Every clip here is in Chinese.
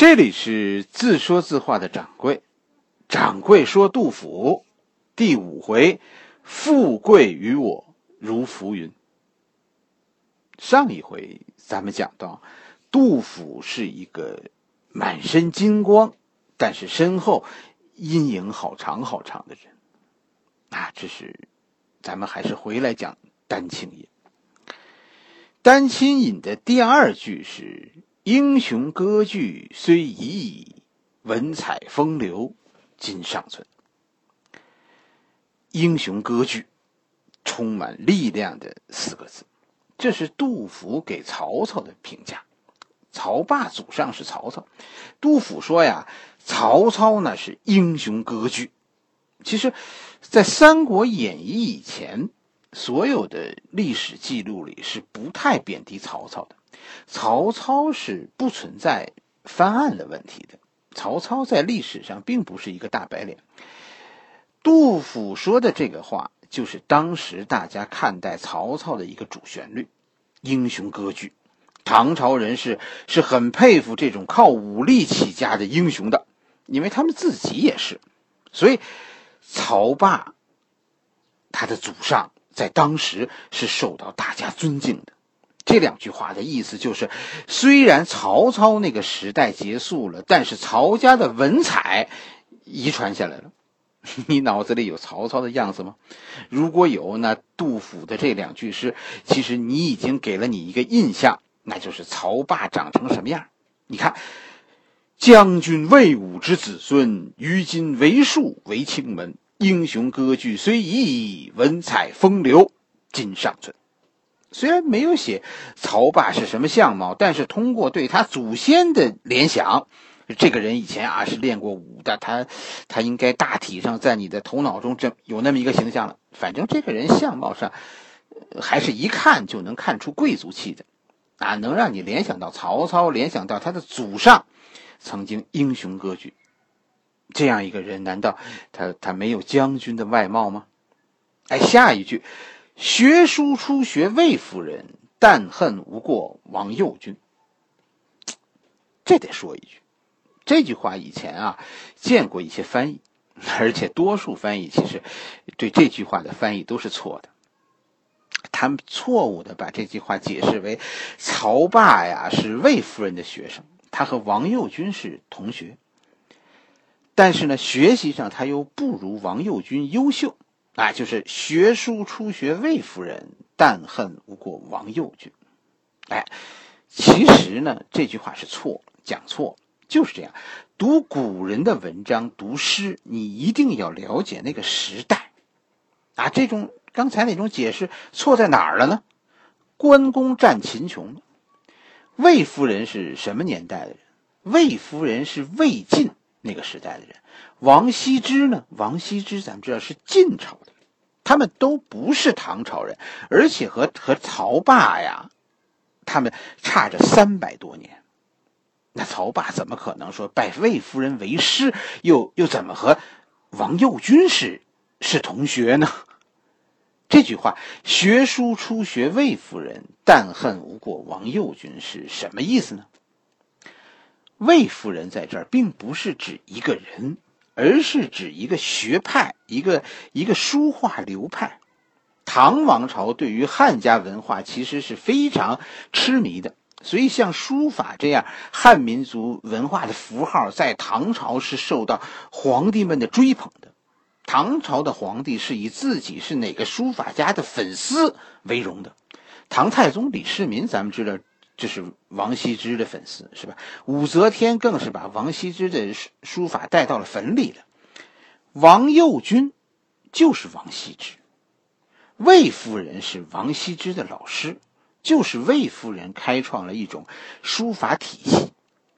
这里是自说自话的掌柜，掌柜说杜甫，第五回，富贵于我如浮云。上一回咱们讲到，杜甫是一个满身金光，但是身后阴影好长好长的人。啊，这是咱们还是回来讲丹青引。丹青引的第二句是。英雄歌剧虽已矣，文采风流今尚存。英雄歌剧，充满力量的四个字，这是杜甫给曹操的评价。曹霸祖上是曹操，杜甫说呀，曹操呢是英雄歌剧。其实，在《三国演义》以前，所有的历史记录里是不太贬低曹操的。曹操是不存在翻案的问题的。曹操在历史上并不是一个大白脸。杜甫说的这个话，就是当时大家看待曹操的一个主旋律：英雄割据。唐朝人是是很佩服这种靠武力起家的英雄的，因为他们自己也是。所以，曹霸他的祖上在当时是受到大家尊敬的。这两句话的意思就是，虽然曹操那个时代结束了，但是曹家的文采遗传下来了。你脑子里有曹操的样子吗？如果有，那杜甫的这两句诗，其实你已经给了你一个印象，那就是曹霸长成什么样。你看，将军魏武之子孙，于今为庶为卿门，英雄割据虽已矣，文采风流今尚存。虽然没有写曹霸是什么相貌，但是通过对他祖先的联想，这个人以前啊是练过武的，他他应该大体上在你的头脑中这有那么一个形象了。反正这个人相貌上，还是一看就能看出贵族气的，啊，能让你联想到曹操，联想到他的祖上曾经英雄割据。这样一个人，难道他他没有将军的外貌吗？哎，下一句。学书初学魏夫人，但恨无过王右军。这得说一句，这句话以前啊见过一些翻译，而且多数翻译其实对这句话的翻译都是错的。他们错误的把这句话解释为曹霸呀是魏夫人的学生，他和王右军是同学，但是呢学习上他又不如王右军优秀。啊，就是学书初学魏夫人，但恨无过王右军。哎，其实呢，这句话是错，讲错，就是这样。读古人的文章，读诗，你一定要了解那个时代。啊，这种刚才那种解释错在哪儿了呢？关公战秦琼，魏夫人是什么年代的人？魏夫人是魏晋那个时代的人。王羲之呢？王羲之咱们知道是晋朝的，他们都不是唐朝人，而且和和曹霸呀，他们差着三百多年。那曹霸怎么可能说拜魏夫人为师？又又怎么和王右军是是同学呢？这句话“学书初学魏夫人，但恨无过王右军”是什么意思呢？魏夫人在这儿并不是指一个人。而是指一个学派，一个一个书画流派。唐王朝对于汉家文化其实是非常痴迷的，所以像书法这样汉民族文化的符号，在唐朝是受到皇帝们的追捧的。唐朝的皇帝是以自己是哪个书法家的粉丝为荣的。唐太宗李世民，咱们知道。这是王羲之的粉丝，是吧？武则天更是把王羲之的书书法带到了坟里了。王右军就是王羲之，魏夫人是王羲之的老师，就是魏夫人开创了一种书法体系。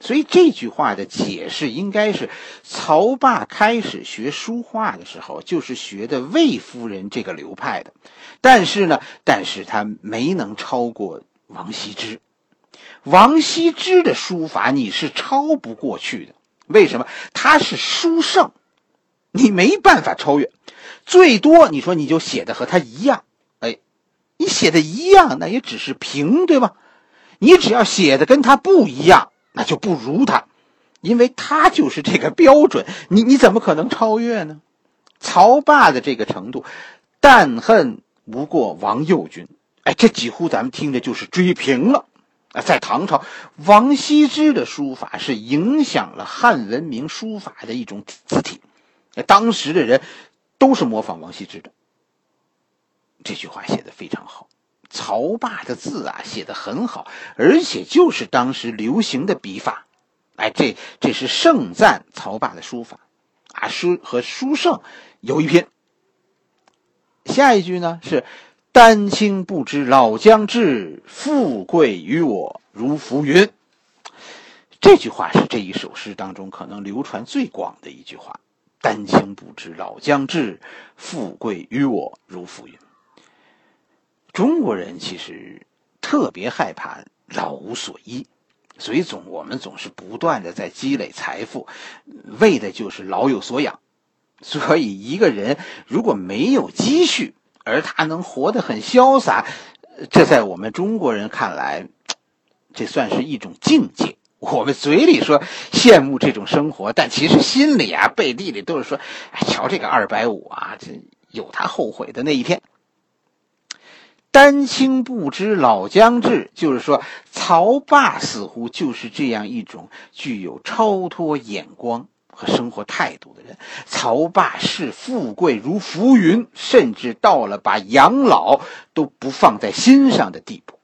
所以这句话的解释应该是：曹霸开始学书画的时候，就是学的魏夫人这个流派的。但是呢，但是他没能超过王羲之。王羲之的书法你是超不过去的，为什么？他是书圣，你没办法超越，最多你说你就写的和他一样，哎，你写的一样，那也只是平，对吧？你只要写的跟他不一样，那就不如他。因为他就是这个标准，你你怎么可能超越呢？曹霸的这个程度，但恨不过王右军，哎，这几乎咱们听着就是追平了。啊，在唐朝，王羲之的书法是影响了汉文明书法的一种字体，当时的人都是模仿王羲之的。这句话写的非常好，曹霸的字啊写的很好，而且就是当时流行的笔法。哎，这这是盛赞曹霸的书法，啊，书和书圣有一拼。下一句呢是。丹青不知老将至，富贵于我如浮云。这句话是这一首诗当中可能流传最广的一句话。丹青不知老将至，富贵于我如浮云。中国人其实特别害怕老无所依，所以总我们总是不断的在积累财富，为的就是老有所养。所以一个人如果没有积蓄，而他能活得很潇洒，这在我们中国人看来，这算是一种境界。我们嘴里说羡慕这种生活，但其实心里啊、背地里都是说：“哎，瞧这个二百五啊，这有他后悔的那一天。”丹青不知老将至，就是说曹霸似乎就是这样一种具有超脱眼光。和生活态度的人，曹霸视富贵如浮云，甚至到了把养老都不放在心上的地步。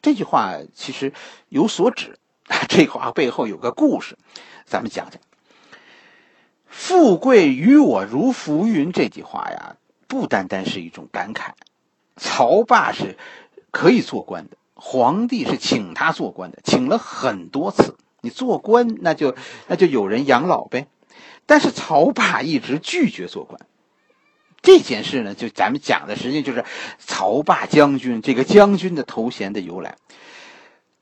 这句话其实有所指，这话背后有个故事，咱们讲讲。富贵于我如浮云这句话呀，不单单是一种感慨。曹霸是可以做官的，皇帝是请他做官的，请了很多次。你做官，那就那就有人养老呗。但是曹霸一直拒绝做官，这件事呢，就咱们讲的实际上就是曹霸将军这个将军的头衔的由来。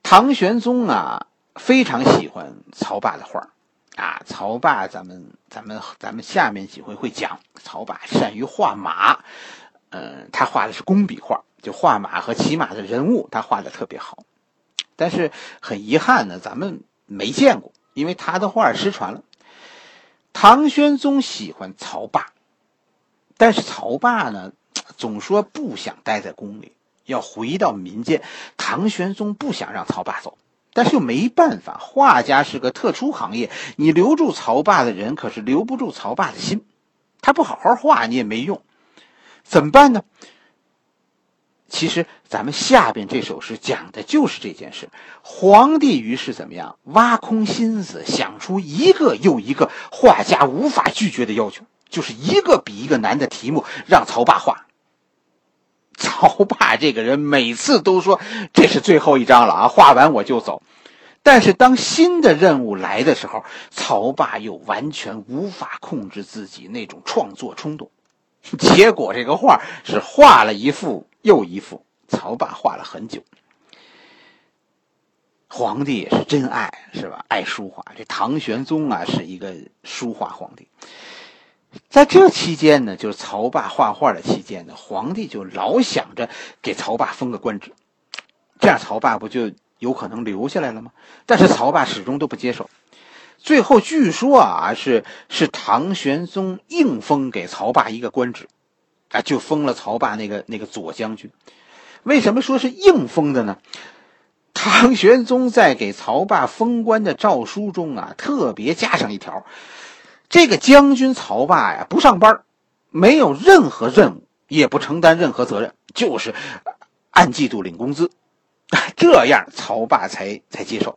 唐玄宗啊，非常喜欢曹霸的画啊。曹霸，咱们咱们咱们下面几回会讲，曹霸善于画马，嗯，他画的是工笔画，就画马和骑马的人物，他画的特别好。但是很遗憾呢，咱们。没见过，因为他的画失传了。唐玄宗喜欢曹霸，但是曹霸呢，总说不想待在宫里，要回到民间。唐玄宗不想让曹霸走，但是又没办法，画家是个特殊行业，你留住曹霸的人，可是留不住曹霸的心。他不好好画，你也没用，怎么办呢？其实，咱们下边这首诗讲的就是这件事。皇帝于是怎么样？挖空心思想出一个又一个画家无法拒绝的要求，就是一个比一个难的题目，让曹霸画。曹霸这个人每次都说这是最后一张了啊，画完我就走。但是当新的任务来的时候，曹霸又完全无法控制自己那种创作冲动，结果这个画是画了一幅。又一幅，曹霸画了很久。皇帝也是真爱，是吧？爱书画。这唐玄宗啊，是一个书画皇帝。在这期间呢，就是曹霸画画的期间呢，皇帝就老想着给曹霸封个官职，这样曹霸不就有可能留下来了吗？但是曹霸始终都不接受。最后据说啊，是是唐玄宗硬封给曹霸一个官职。啊，就封了曹霸那个那个左将军。为什么说是硬封的呢？唐玄宗在给曹霸封官的诏书中啊，特别加上一条：这个将军曹霸呀，不上班，没有任何任务，也不承担任何责任，就是按季度领工资。这样曹霸才才接受。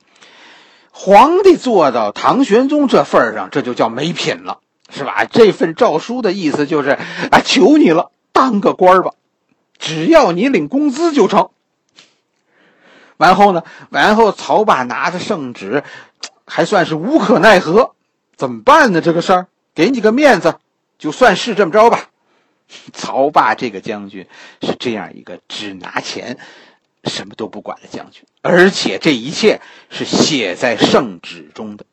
皇帝做到唐玄宗这份上，这就叫没品了。是吧？这份诏书的意思就是，啊，求你了，当个官吧，只要你领工资就成。完后呢？完后，曹霸拿着圣旨，还算是无可奈何，怎么办呢？这个事儿，给你个面子，就算是这么着吧。曹霸这个将军是这样一个只拿钱，什么都不管的将军，而且这一切是写在圣旨中的。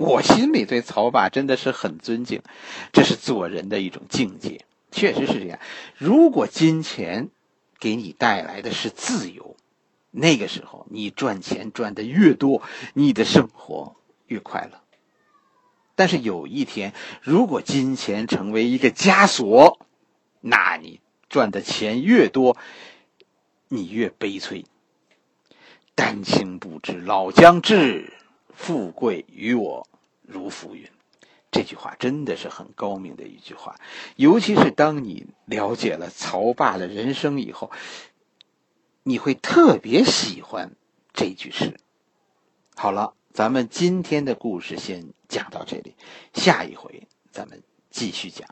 我心里对曹霸真的是很尊敬，这是做人的一种境界，确实是这样。如果金钱给你带来的是自由，那个时候你赚钱赚的越多，你的生活越快乐。但是有一天，如果金钱成为一个枷锁，那你赚的钱越多，你越悲催。丹青不知老将至，富贵于我如浮云。这句话真的是很高明的一句话，尤其是当你了解了曹霸的人生以后，你会特别喜欢这句诗。好了，咱们今天的故事先讲到这里，下一回咱们继续讲。